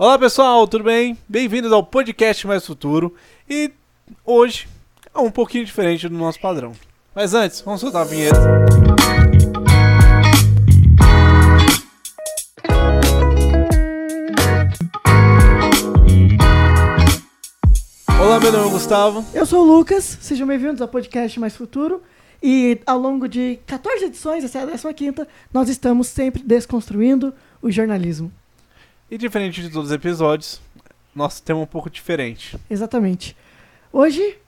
Olá pessoal, tudo bem? Bem-vindos ao podcast Mais Futuro e hoje é um pouquinho diferente do nosso padrão. Mas antes, vamos soltar a vinheta. Olá, meu nome é Gustavo. Eu sou o Lucas, sejam bem-vindos ao podcast Mais Futuro. E ao longo de 14 edições, essa é a 15, nós estamos sempre desconstruindo o jornalismo. E diferente de todos os episódios, nosso tema é um pouco diferente. Exatamente. Hoje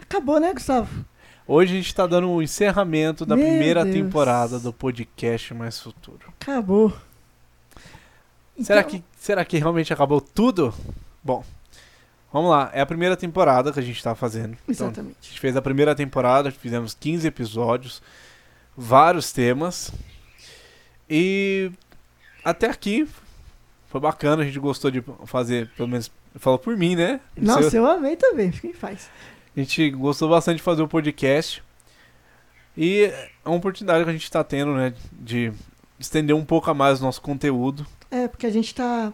acabou, né, Gustavo? Hoje a gente está dando o encerramento da Meu primeira Deus. temporada do podcast Mais Futuro. Acabou. Será, Então- que, será que realmente acabou tudo? Bom, vamos lá. É a primeira temporada que a gente está fazendo. Então, a Exatamente. gente fez a primeira temporada, fizemos 15 episódios, vários temas. E até aqui foi bacana, a gente gostou de fazer, pelo menos, eu falo por mim, né? Nossa, Seu- eu amei também. Quem faz? A gente gostou bastante de fazer o podcast. E é uma oportunidade que a gente está tendo, né? De estender um pouco a mais o nosso conteúdo. É, porque a gente tá.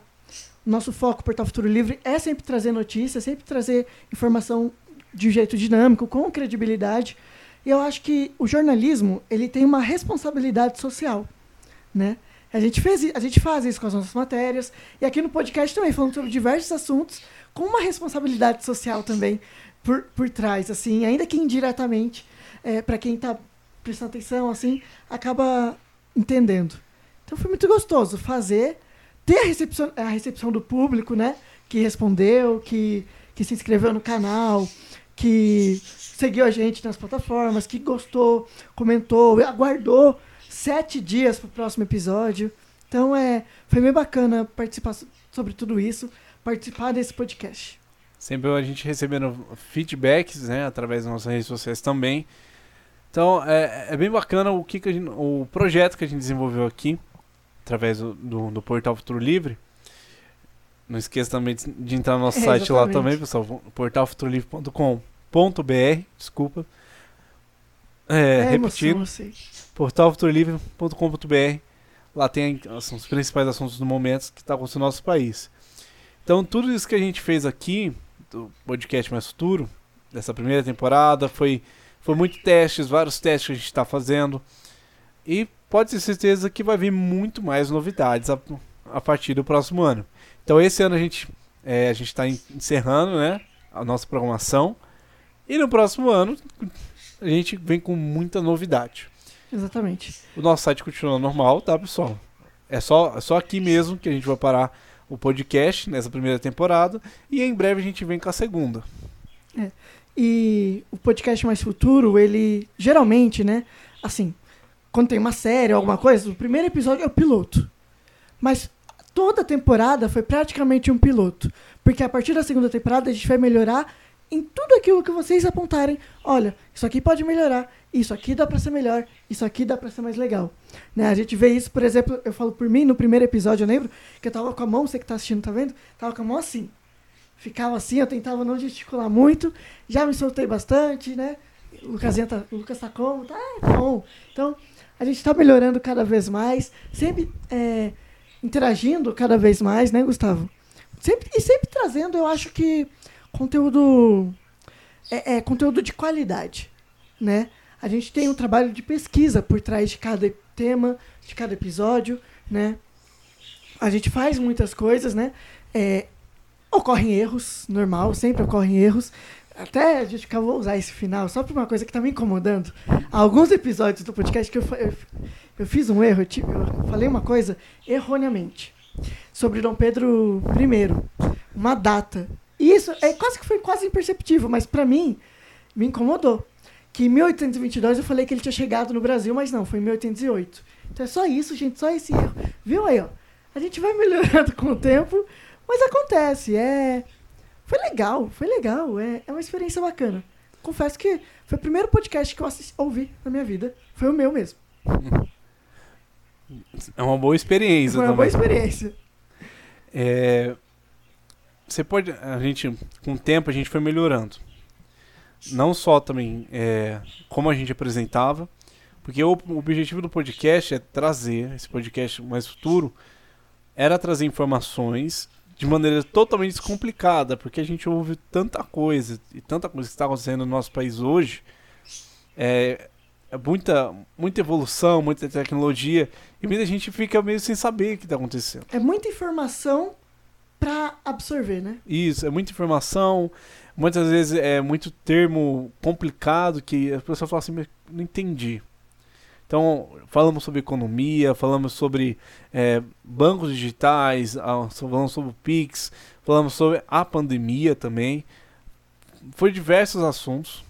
Nosso foco, Portal Futuro Livre, é sempre trazer notícias, sempre trazer informação de um jeito dinâmico, com credibilidade. E eu acho que o jornalismo, ele tem uma responsabilidade social, né? A gente, fez, a gente faz isso com as nossas matérias, e aqui no podcast também, falando sobre diversos assuntos, com uma responsabilidade social também por, por trás, assim, ainda que indiretamente, para quem está prestando atenção, assim, acaba entendendo. Então foi muito gostoso fazer, ter a recepção, a recepção do público, né? Que respondeu, que, que se inscreveu no canal, que seguiu a gente nas plataformas, que gostou, comentou, aguardou sete dias pro próximo episódio. Então é, foi bem bacana participar so- sobre tudo isso, participar desse podcast. Sempre a gente recebendo feedbacks, né? Através das nossas redes sociais também. Então é, é bem bacana o, que, que gente, o projeto que a gente desenvolveu aqui, através do, do, do Portal Futuro Livre. Não esqueça também de, entrar no nosso É, site lá exatamente. também, pessoal. portalfuturolivre.com.br. Desculpa. É, É, repetindo. portalfuturolivre.com.br. Lá tem assim, os principais assuntos do momento que está acontecendo no nosso país. Então, tudo isso que a gente fez aqui, do podcast Mais Futuro, dessa primeira temporada, foi, foi muito testes, vários testes que a gente está fazendo. E pode ter certeza que vai vir muito mais novidades a, a partir do próximo ano. Então, esse ano a gente é, a está encerrando né, a nossa programação. E no próximo ano a gente vem com muita novidade. Exatamente. O nosso site continua normal, tá, pessoal? É só, é só aqui mesmo que a gente vai parar o podcast nessa primeira temporada. E em breve a gente vem com a segunda. E o podcast Mais Futuro, ele geralmente, né? Assim, quando tem uma série ou alguma coisa, o primeiro episódio é o piloto. Mas toda temporada foi praticamente um piloto. Porque a partir da segunda temporada a gente vai melhorar em tudo aquilo que vocês apontarem. Olha, isso aqui pode melhorar, isso aqui dá pra ser melhor, isso aqui dá pra ser mais legal. Né? A gente vê isso, por exemplo, eu falo por mim, no primeiro episódio eu lembro que eu tava com a mão, você que tá assistindo, tá vendo? Tava com a mão assim. Ficava assim, eu tentava não gesticular muito. Já me soltei bastante, né? O tá, o Lucas tá como? Tá, bom. Então, a gente tá melhorando cada vez mais, sempre é, interagindo cada vez mais, né, Gustavo? Sempre, e sempre trazendo, eu acho que, conteúdo. É, é conteúdo de qualidade, né? A gente tem um trabalho de pesquisa por trás de cada tema, de cada episódio, né? A gente faz muitas coisas, né? É, ocorrem erros, normal, sempre ocorrem erros. Até a gente vou usar esse final só por uma coisa que tá me incomodando. Alguns episódios do podcast que eu, eu, eu fiz um erro, eu, tive- eu falei uma coisa erroneamente sobre Dom Pedro I, uma data. Isso é quase que foi quase imperceptível, mas pra mim me incomodou. Que em 1822 eu falei que ele tinha chegado no Brasil, mas não, foi em 1808. Então é só isso, gente, só esse erro. Viu aí, ó? A gente vai melhorando com o tempo, mas acontece, é foi legal, foi legal, é, é uma experiência bacana. Confesso que foi o primeiro podcast que eu assisti, ouvi na minha vida. Foi o meu mesmo. É uma boa experiência Foi uma também. boa experiência. É, você pode. A gente, com o tempo, a gente foi melhorando. Não só também é, como a gente apresentava, porque o, o objetivo do podcast é trazer, esse podcast mais futuro, era trazer informações de maneira totalmente descomplicada, porque a gente ouve tanta coisa e tanta coisa que está acontecendo no nosso país hoje. É, é muita, muita evolução, muita tecnologia, e muita gente fica meio sem saber o que está acontecendo. É muita informação para absorver, né? Isso, é muita informação, muitas vezes é muito termo complicado que a pessoa fala assim, não entendi. Então, falamos sobre economia, falamos sobre é, bancos digitais, falamos sobre o Pix, falamos sobre a pandemia também. Foi diversos assuntos,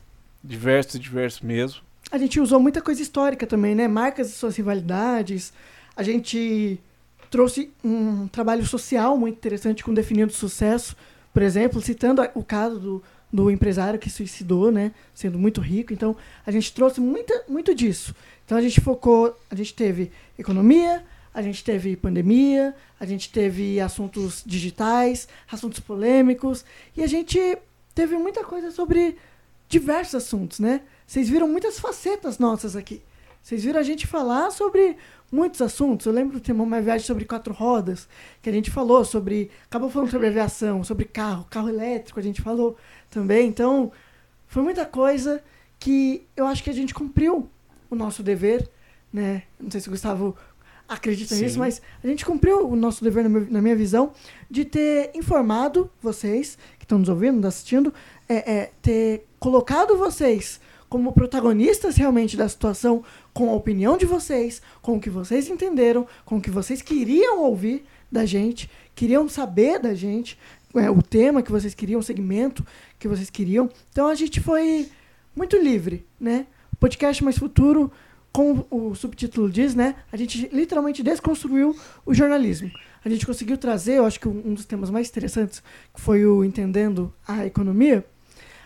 diversos, diversos mesmo. A gente usou muita coisa histórica também, né? Marcas e suas rivalidades. A gente trouxe um trabalho social muito interessante com definindo sucesso, por exemplo, citando o caso do, do empresário que suicidou, né? Sendo muito rico. Então, a gente trouxe muita, muito disso. Então a gente focou, a gente teve economia, a gente teve pandemia, a gente teve assuntos digitais, assuntos polêmicos, e a gente teve muita coisa sobre diversos assuntos, né? Vocês viram muitas facetas nossas aqui. Vocês viram a gente falar sobre muitos assuntos. Eu lembro de ter uma viagem sobre quatro rodas, que a gente falou sobre. Acabou falando sobre aviação, sobre carro, carro elétrico, a gente falou também. Então, foi muita coisa que eu acho que a gente cumpriu o nosso dever, né? Não sei se o Gustavo acredita Sim. nisso, mas a gente cumpriu o nosso dever, na minha visão, de ter informado vocês, que estão nos ouvindo, nos assistindo, é, é, ter colocado vocês como protagonistas realmente da situação, com a opinião de vocês, com o que vocês entenderam, com o que vocês queriam ouvir da gente, queriam saber da gente, é, o tema que vocês queriam, o segmento que vocês queriam. Então a gente foi muito livre, né? Podcast Mais Futuro, como o subtítulo diz, né? A gente literalmente desconstruiu o jornalismo. A gente conseguiu trazer, eu acho que um dos temas mais interessantes, que foi o Entendendo a Economia,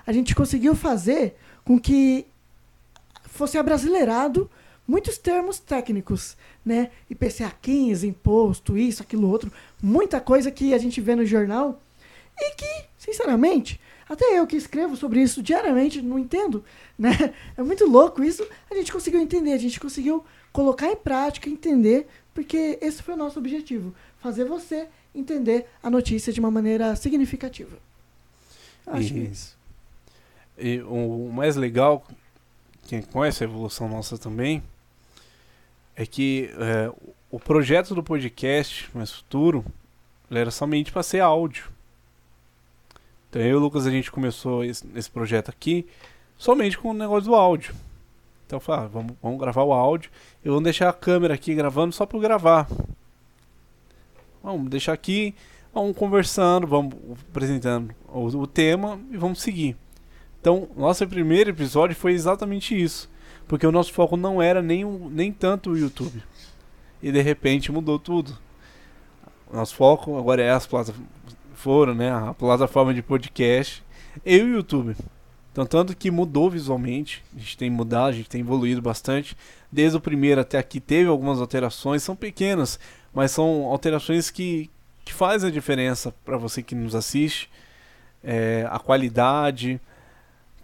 a gente conseguiu fazer com que fosse abrasileirado muitos termos técnicos, né? IPCA 15, imposto, isso, aquilo, outro, muita coisa que a gente vê no jornal e que, sinceramente, até eu que escrevo sobre isso diariamente não entendo, né? É muito louco isso. A gente conseguiu entender, a gente conseguiu colocar em prática, entender, porque esse foi o nosso objetivo, fazer você entender a notícia de uma maneira significativa. Acho isso. E o mais legal, que com essa evolução nossa também, é que é, o projeto do podcast mais futuro era somente para ser áudio. Então eu e o Lucas a gente começou esse, esse projeto aqui somente com o negócio do áudio. Então eu falei, ah, vamos, vamos gravar o áudio e vamos deixar a câmera aqui gravando só para gravar. Vamos deixar aqui, vamos conversando, vamos apresentando o, o tema e vamos seguir. Então, nosso primeiro episódio foi exatamente isso. Porque o nosso foco não era nem, nem tanto o YouTube. E de repente mudou tudo. Nosso foco agora é as plataformas foram, né, a plataforma de podcast e o YouTube. Então, tanto que mudou visualmente, a gente tem mudado, a gente tem evoluído bastante. Desde o primeiro até aqui teve algumas alterações, são pequenas, mas são alterações que, que fazem a diferença para você que nos assiste. É, a qualidade,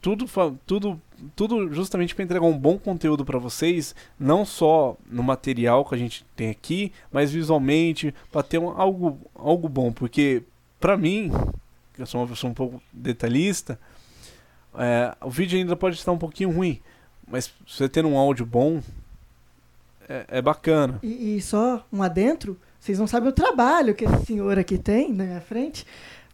tudo, tudo, tudo justamente para entregar um bom conteúdo para vocês, não só no material que a gente tem aqui, mas visualmente, para ter um, algo, algo bom, porque para mim, que eu sou uma pessoa um pouco detalhista, é, o vídeo ainda pode estar um pouquinho ruim, mas você ter um áudio bom é, é bacana. E, e, só um adentro, vocês não sabem o trabalho que esse senhor aqui tem na minha frente,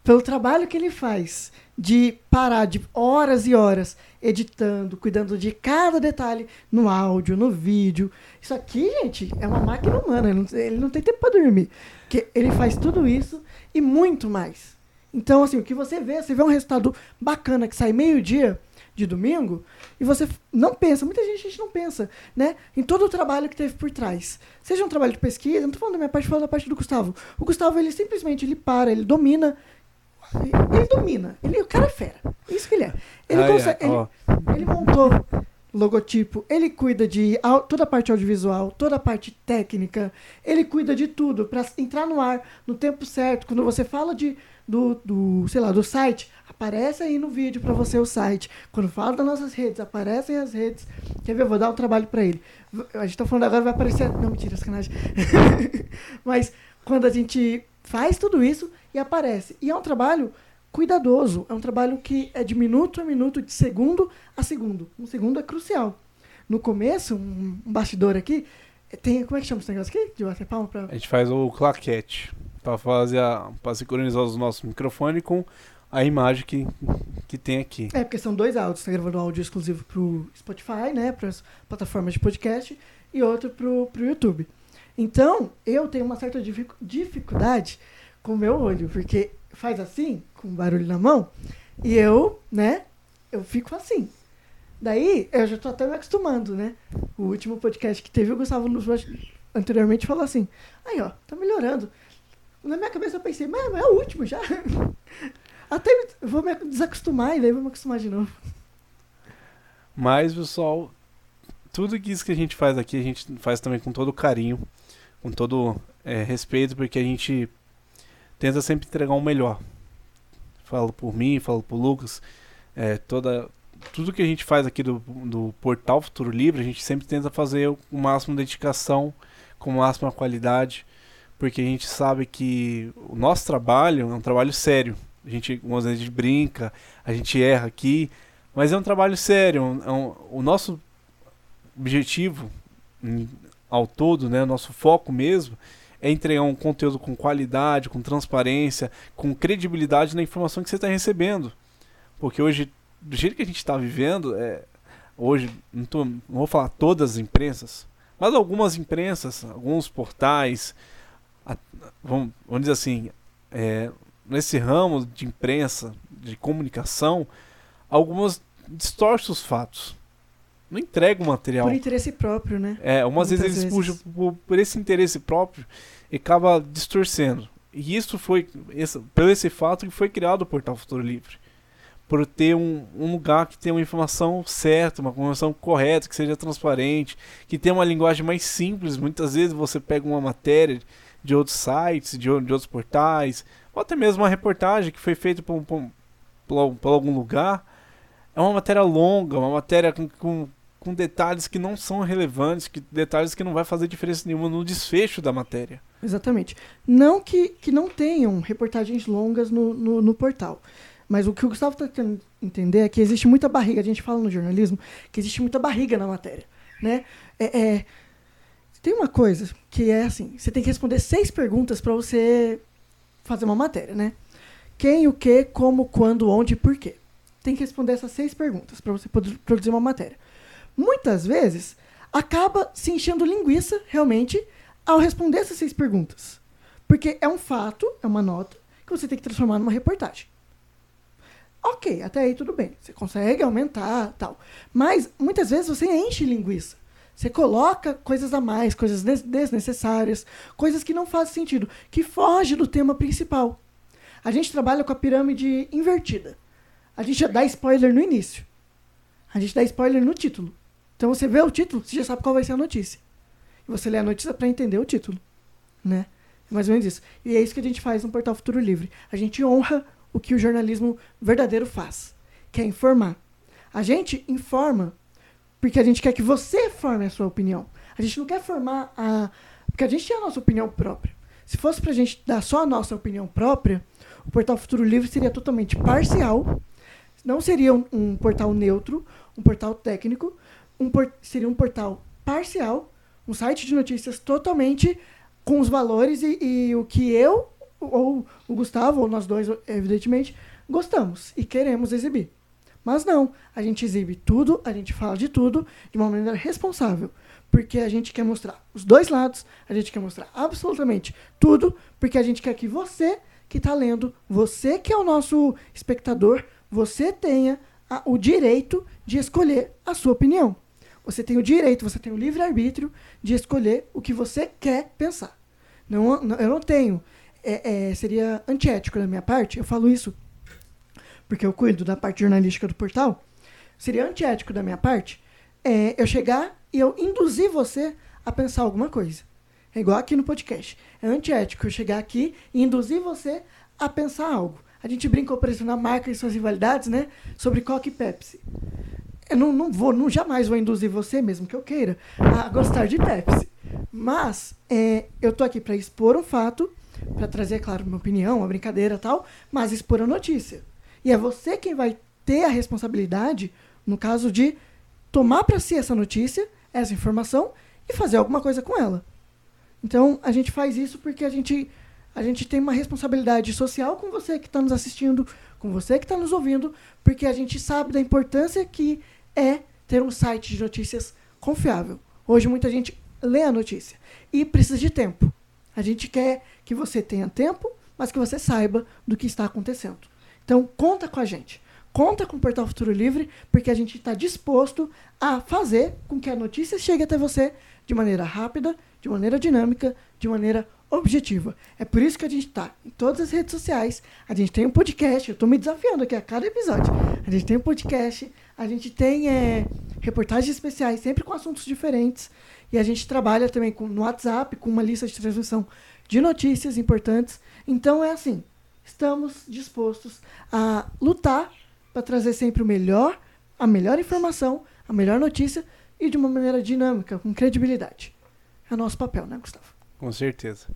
pelo trabalho que ele faz de parar de horas e horas editando, cuidando de cada detalhe no áudio, no vídeo. Isso aqui, gente, é uma máquina humana. Ele não, ele não tem tempo para dormir. Que ele faz tudo isso e muito mais. Então, assim, o que você vê, você vê um resultado bacana que sai meio-dia de domingo e você não pensa, muita gente, gente não pensa, né? Em todo o trabalho que teve por trás. Seja um trabalho de pesquisa, não tô falando da minha parte, falando da parte do Gustavo. O Gustavo, ele simplesmente, ele para, ele domina ele domina. Ele, o cara é fera. Isso que ele é. Ele, ah, consegue, é. Ele, ele, montou logotipo, ele cuida de toda a parte audiovisual, toda a parte técnica, ele cuida de tudo para entrar no ar no tempo certo. Quando você fala de do, do sei lá, do site, aparece aí no vídeo para você o site. Quando fala das nossas redes, aparecem as redes. Quer ver? Eu vou dar um trabalho para ele. A gente tá falando agora, vai aparecer. Não, mentira, sacanagem. Mas quando a gente faz tudo isso e aparece. E é um trabalho cuidadoso, é um trabalho que é de minuto a minuto, de segundo a segundo. Um segundo é crucial. No começo, um, bastidor aqui, tem, como é que chama esse negócio aqui? De bater palma pra... A gente faz o claquete para fazer a, para sincronizar os nossos microfones com a imagem que, que tem aqui. É, porque são dois áudios. Você tá gravando um áudio exclusivo pro Spotify, né? Para as plataformas de podcast e outro pro, pro YouTube. Então, eu tenho uma certa dific- dificuldade com o meu olho, porque faz assim, com barulho na mão, e eu, né, eu fico assim. Daí, eu já tô até me acostumando, né? O último podcast que teve, o Gustavo nos anteriormente falou assim, aí ó, tá melhorando. Na minha cabeça eu pensei, mas é o último já. Até me- vou me desacostumar e daí vou me acostumar de novo. Mas, pessoal, tudo isso que a gente faz aqui, a gente faz também com todo carinho, com todo é, respeito, porque a gente tenta sempre entregar o melhor. Falo por mim, falo por Lucas, é, toda, tudo que a gente faz aqui do, do portal Futuro Livre, a gente sempre tenta fazer o máximo de dedicação, com máxima qualidade, porque a gente sabe que o nosso trabalho é um trabalho sério. A gente, algumas vezes a gente brinca, a gente erra aqui, mas é um trabalho sério. é um- o nosso objetivo ao todo, né, nosso foco mesmo, é entregar um conteúdo com qualidade, com transparência, com credibilidade na informação que você está recebendo. Porque hoje, do jeito que a gente está vivendo, é, hoje, não, tô- não vou falar todas as imprensas, mas algumas imprensas, alguns portais, a- vamos, vamos dizer assim, é, nesse ramo de imprensa, de comunicação, algumas distorcem os fatos. Não entrega o material. Por interesse próprio, né? É, umas vezes Muitas eles vezes. puxam por, por esse interesse próprio e acaba distorcendo. E isso foi, esse, pelo esse fato que foi criado o Portal Futuro Livre. Por ter um, um lugar que tenha uma informação certa, uma informação correta, que seja transparente, que tenha uma linguagem mais simples. Muitas vezes você pega uma matéria de outros sites, de, de outros portais, ou até mesmo uma reportagem que foi feita por, por, por, por algum lugar. É uma matéria longa, uma matéria com, com, com detalhes que não são relevantes, que, detalhes que não vai fazer diferença nenhuma no desfecho da matéria. Exatamente. Não que, que não tenham reportagens longas no, no, no portal. Mas o que o Gustavo está tentando entender é que existe muita barriga. A gente fala no jornalismo que existe muita barriga na matéria. Né? É, é- tem uma coisa que é assim: você tem que responder seis perguntas para você fazer uma matéria, né? Quem, o que, como, quando, onde e por quê. Tem que responder essas seis perguntas para você poder produzir uma matéria. Muitas vezes acaba se enchendo linguiça realmente ao responder essas seis perguntas. Porque é um fato, é uma nota, que você tem que transformar numa reportagem. Ok, até aí tudo bem. Você consegue aumentar tal. Mas muitas vezes você enche linguiça. Você coloca coisas a mais, coisas des- desnecessárias, coisas que não fazem sentido, que foge do tema principal. A gente trabalha com a pirâmide invertida. A gente já dá spoiler no início. A gente dá spoiler no título. Então você vê o título, você já sabe qual vai ser a notícia. E você lê a notícia para entender o título, né? É mais ou menos isso. E é isso que a gente faz no Portal Futuro Livre. A gente honra o que o jornalismo verdadeiro faz, que é informar. A gente informa porque a gente quer que você forme a sua opinião. A gente não quer formar a... Porque a gente tem a nossa opinião própria. Se fosse pra gente dar só a nossa opinião própria, o Portal Futuro Livre seria totalmente parcial, não seria um, um portal neutro, um portal técnico, um seria um portal parcial, um site de notícias totalmente com os valores e, e o que eu, ou o Gustavo, ou nós dois, evidentemente, gostamos e queremos exibir. Mas não, a gente exibe tudo, a gente fala de tudo de uma maneira responsável. Porque a gente quer mostrar os dois lados, a gente quer mostrar absolutamente tudo, porque a gente quer que você que está lendo, você que é o nosso espectador, você tenha a- o direito de escolher a sua opinião. Você tem o direito, você tem o livre-arbítrio de escolher o que você quer pensar. Não, não- eu não tenho. É, é, seria antiético da minha parte, eu falo isso porque eu cuido da parte jornalística do portal. Seria antiético da minha parte é, eu chegar e eu induzir você a pensar alguma coisa. É igual aqui no podcast. É antiético eu chegar aqui e induzir você a pensar algo. A gente brincou, por exemplo, na marca e suas rivalidades, né? Sobre Coca e Pepsi. Eu não, não vou, não jamais vou induzir você, mesmo que eu queira, a gostar de Pepsi. Mas é, eu tô aqui para expor um fato, para trazer, claro, uma opinião, uma brincadeira tal, mas expor a notícia. E é você quem vai ter a responsabilidade, no caso de tomar para si essa notícia, essa informação e fazer alguma coisa com ela. Então, a gente faz isso porque a gente, a gente tem uma responsabilidade social com você que está nos assistindo, com você que está nos ouvindo, porque a gente sabe da importância que é ter um site de notícias confiável. Hoje, muita gente lê a notícia e precisa de tempo. A gente quer que você tenha tempo, mas que você saiba do que está acontecendo. Então, conta com a gente. Conta com o Portal Futuro Livre, porque a gente está disposto a fazer com que a notícia chegue até você de maneira rápida, de maneira dinâmica, de maneira objetiva. É por isso que a gente está em todas as redes sociais. A gente tem um podcast. Eu estou me desafiando aqui a cada episódio. A gente tem um podcast. A gente tem é, reportagens especiais, sempre com assuntos diferentes. E a gente trabalha também com, no WhatsApp, com uma lista de transmissão de notícias importantes. Então é assim: estamos dispostos a lutar para trazer sempre o melhor, a melhor informação, a melhor notícia e de uma maneira dinâmica, com credibilidade. É nosso papel, né, Gustavo? Com certeza.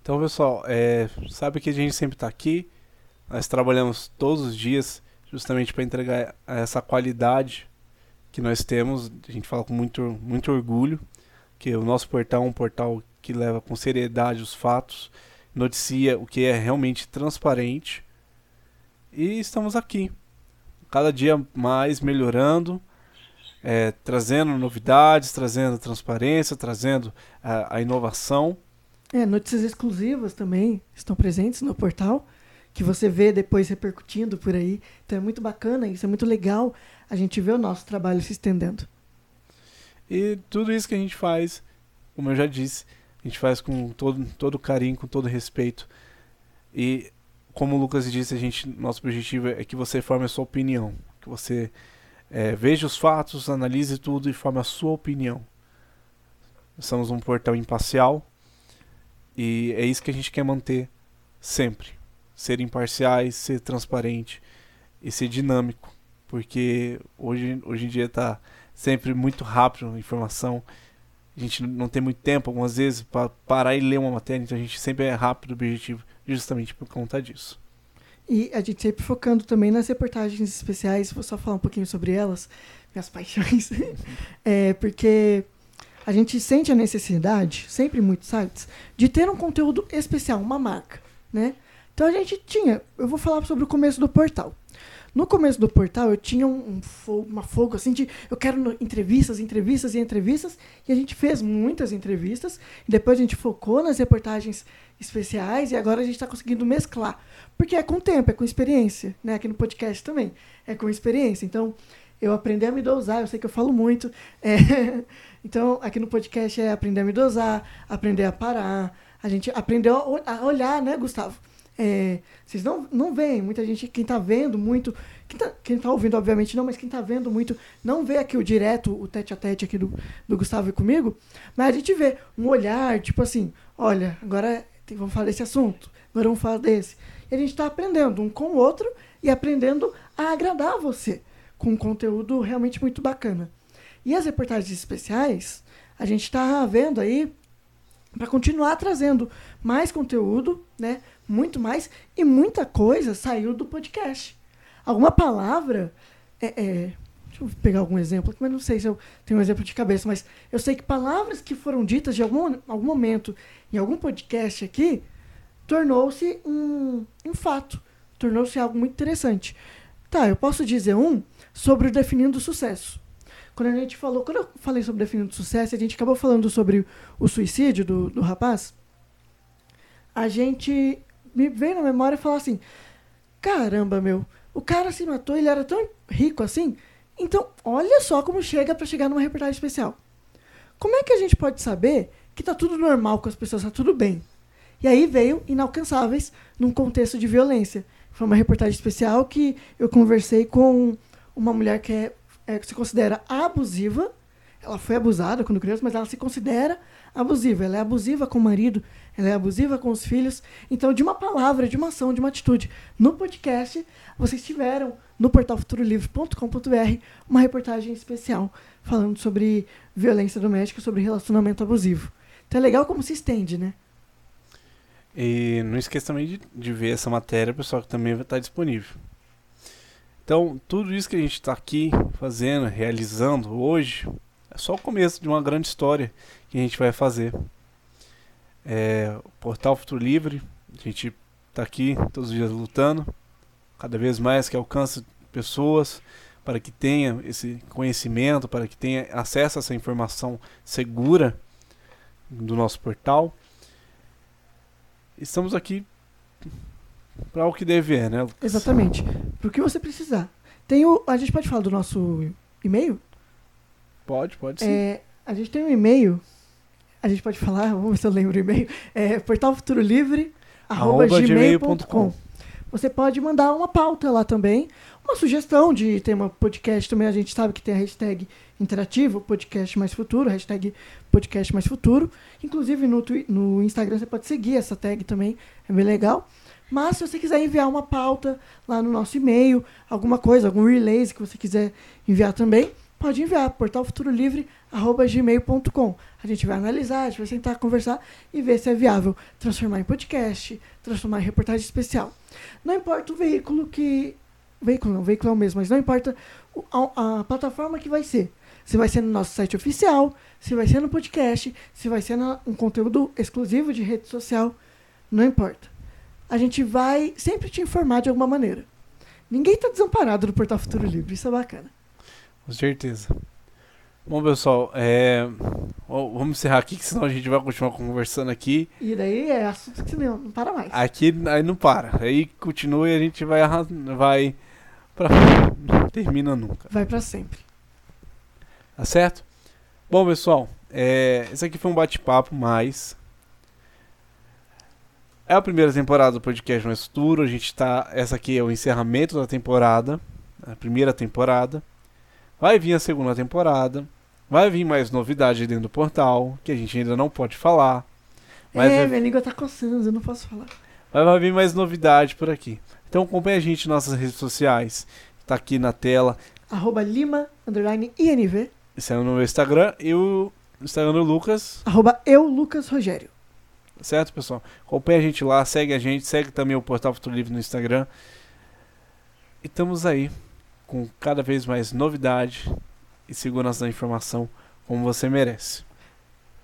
Então, pessoal, é, sabe que a gente sempre está aqui. Nós trabalhamos todos os dias justamente para entregar essa qualidade que nós temos. A gente fala com muito, muito orgulho que o nosso portal é um portal que leva com seriedade os fatos, noticia o que é realmente transparente. E estamos aqui cada dia mais melhorando, é, trazendo novidades, trazendo transparência, trazendo a, a inovação. É, notícias exclusivas também estão presentes no portal, que você vê depois repercutindo por aí. Então é muito bacana, isso é muito legal a gente ver o nosso trabalho se estendendo. E tudo isso que a gente faz, como eu já disse, a gente faz com todo, todo carinho, com todo respeito. E como o Lucas disse, a gente, nosso objetivo é que você forme a sua opinião, que você é, veja os fatos, analise tudo e forme a sua opinião. somos um portal imparcial e é isso que a gente quer manter sempre. Ser imparciais, ser transparente e ser dinâmico, porque hoje, hoje em dia está sempre muito rápido a informação. A gente não tem muito tempo, algumas vezes, para parar e ler uma matéria, então a gente sempre é rápido, objetivo justamente por conta disso. E a gente sempre focando também nas reportagens especiais, vou só falar um pouquinho sobre elas, minhas paixões, é, porque a gente sente a necessidade, sempre em muitos sites, de ter um conteúdo especial, uma marca, né? Então a gente tinha, eu vou falar sobre o começo do portal. No começo do portal eu tinha um, um fogo, uma fogo assim de eu quero entrevistas, entrevistas e entrevistas, e a gente fez muitas entrevistas, e depois a gente focou nas reportagens especiais e agora a gente está conseguindo mesclar. Porque é com tempo, é com experiência, né? Aqui no podcast também, é com experiência. Então, eu aprendi a me dosar, eu sei que eu falo muito. É, então, aqui no podcast é aprender a me dosar, aprender a parar. A gente aprendeu a olhar, né, Gustavo? É, vocês não, não veem, muita gente, quem está vendo muito, quem está quem tá ouvindo, obviamente não, mas quem está vendo muito, não vê aqui o direto, o tete a tete aqui do, do Gustavo e comigo, mas a gente vê um olhar, tipo assim, olha, agora vamos falar desse assunto, agora vamos falar desse. E a gente está aprendendo um com o outro e aprendendo a agradar você com um conteúdo realmente muito bacana. E as reportagens especiais, a gente está vendo aí para continuar trazendo mais conteúdo, né? Muito mais e muita coisa saiu do podcast. Alguma palavra é, é, deixa eu pegar algum exemplo, mas não sei se eu tenho um exemplo de cabeça, mas eu sei que palavras que foram ditas de algum, algum momento em algum podcast aqui tornou-se um, um fato, tornou-se algo muito interessante. Tá, eu posso dizer um sobre o definindo sucesso. Quando a gente falou, quando eu falei sobre definindo sucesso, a gente acabou falando sobre o suicídio do, do rapaz. A gente me veio na memória falou assim: caramba, meu, o cara se matou, ele era tão rico assim. Então, olha só como chega para chegar numa reportagem especial. Como é que a gente pode saber que tá tudo normal com as pessoas, tá tudo bem? E aí veio Inalcançáveis num contexto de violência. Foi uma reportagem especial que eu conversei com uma mulher que é, é, se considera abusiva. Ela foi abusada quando criança, mas ela se considera abusiva. Ela é abusiva com o marido, ela é abusiva com os filhos. Então, de uma palavra, de uma ação, de uma atitude. No podcast, vocês tiveram no portal futurolivre.com.br uma reportagem especial falando sobre violência doméstica, sobre relacionamento abusivo. Então é legal como se estende, né? E não esqueça também de, de ver essa matéria, pessoal, que também vai estar disponível. Então, tudo isso que a gente está aqui fazendo, realizando hoje, é só o começo de uma grande história que a gente vai fazer. É, o Portal Futuro Livre, a gente está aqui todos os dias lutando, cada vez mais que alcance pessoas, para que tenha esse conhecimento, para que tenha acesso a essa informação segura do nosso portal. Estamos aqui para o que dever, né? Lucas? Exatamente. Pro que você precisar. Tem o, a gente pode falar do nosso e-mail? Pode, pode sim. É, a gente tem um e-mail. A gente pode falar, vamos ver se eu lembro o e-mail. É portalfuturolivre, arroba Arroba gmail.com. gmail.com. Você pode mandar uma pauta lá também, uma sugestão de tema podcast também. A gente sabe que tem a hashtag interativo, podcast mais futuro, hashtag podcast mais futuro. Inclusive no, no Instagram você pode seguir essa tag também, é bem legal. Mas se você quiser enviar uma pauta lá no nosso e-mail, alguma coisa, algum release que você quiser enviar também, pode enviar, portalfuturolivre.gmail.com. A gente vai analisar, a gente vai sentar, conversar e ver se é viável transformar em podcast, transformar em reportagem especial. Não importa o veículo que. Veículo não, veículo é o mesmo, mas não importa a, a plataforma que vai ser. Se vai ser no nosso site oficial, se vai ser no podcast, se vai ser um conteúdo exclusivo de rede social, não importa. A gente vai sempre te informar de alguma maneira. Ninguém está desamparado no Portal Futuro Livre, isso é bacana. Com certeza. Bom, pessoal, é... vamos encerrar aqui, que senão a gente vai continuar conversando aqui. E daí é assunto que não, não para mais. Aqui aí não para. Aí continua e a gente vai, vai pra... Não termina nunca. Vai para sempre. Tá certo? Bom, pessoal, é... esse aqui foi um bate-papo, mas... É a primeira temporada do podcast Mais Futuro. A gente tá... Essa aqui é o encerramento da temporada. A primeira temporada. Vai vir a segunda temporada. Vai vir mais novidade dentro do portal, que a gente ainda não pode falar. Mas é, vai- minha língua tá coçando, eu não posso falar. Vai, vai vir mais novidade por aqui. Então acompanha a gente nas nossas redes sociais. Tá aqui na tela. Arroba Lima, underline INV. Esse é o meu Instagram e o Instagram do Lucas. Arroba eu, Lucas Rogério. Certo, pessoal? Acompanha a gente lá, segue a gente, segue também o Portal Futuro Livre no Instagram. E estamos aí com cada vez mais novidade e segurança da informação como você merece.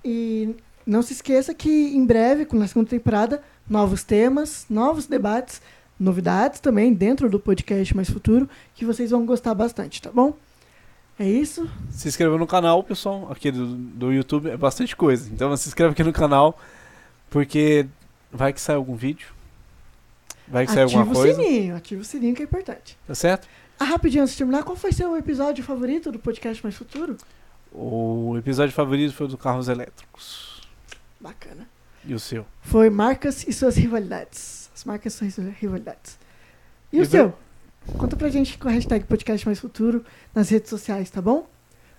E não se esqueça que em breve, com a segunda temporada, novos temas, novos debates, novidades também dentro do podcast Mais Futuro, que vocês vão gostar bastante, tá bom? É isso. Se inscreva no canal, pessoal, aqui do, do YouTube, é bastante coisa. Então se inscreve aqui no canal, porque vai que sai algum vídeo. Vai que sai ativa alguma o coisa. sininho, ativa o sininho que é importante. Tá certo? Ah, rapidinho, antes de terminar, qual foi seu episódio favorito do podcast Mais Futuro? O episódio favorito foi o do carros elétricos. Bacana. E o seu? Foi marcas e suas rivalidades. As marcas e suas rivalidades. E, o E seu? Conta pra gente com a hashtag podcast mais futuro nas redes sociais, tá bom?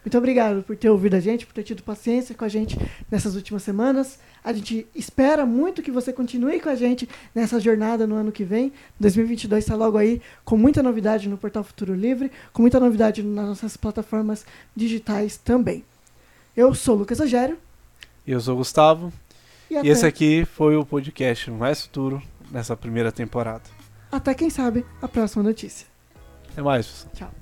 Muito obrigado por ter ouvido a gente, por ter tido paciência com a gente nessas últimas semanas. A gente espera muito que você continue com a gente nessa jornada no ano que vem. 2022 está logo aí, com muita novidade no Portal Futuro Livre, com muita novidade nas nossas plataformas digitais também. Eu sou o Lucas Rogério. Eu sou o Gustavo. E, E até, esse aqui foi o podcast mais futuro nessa primeira temporada. até quem sabe a próxima notícia. Até mais. Tchau.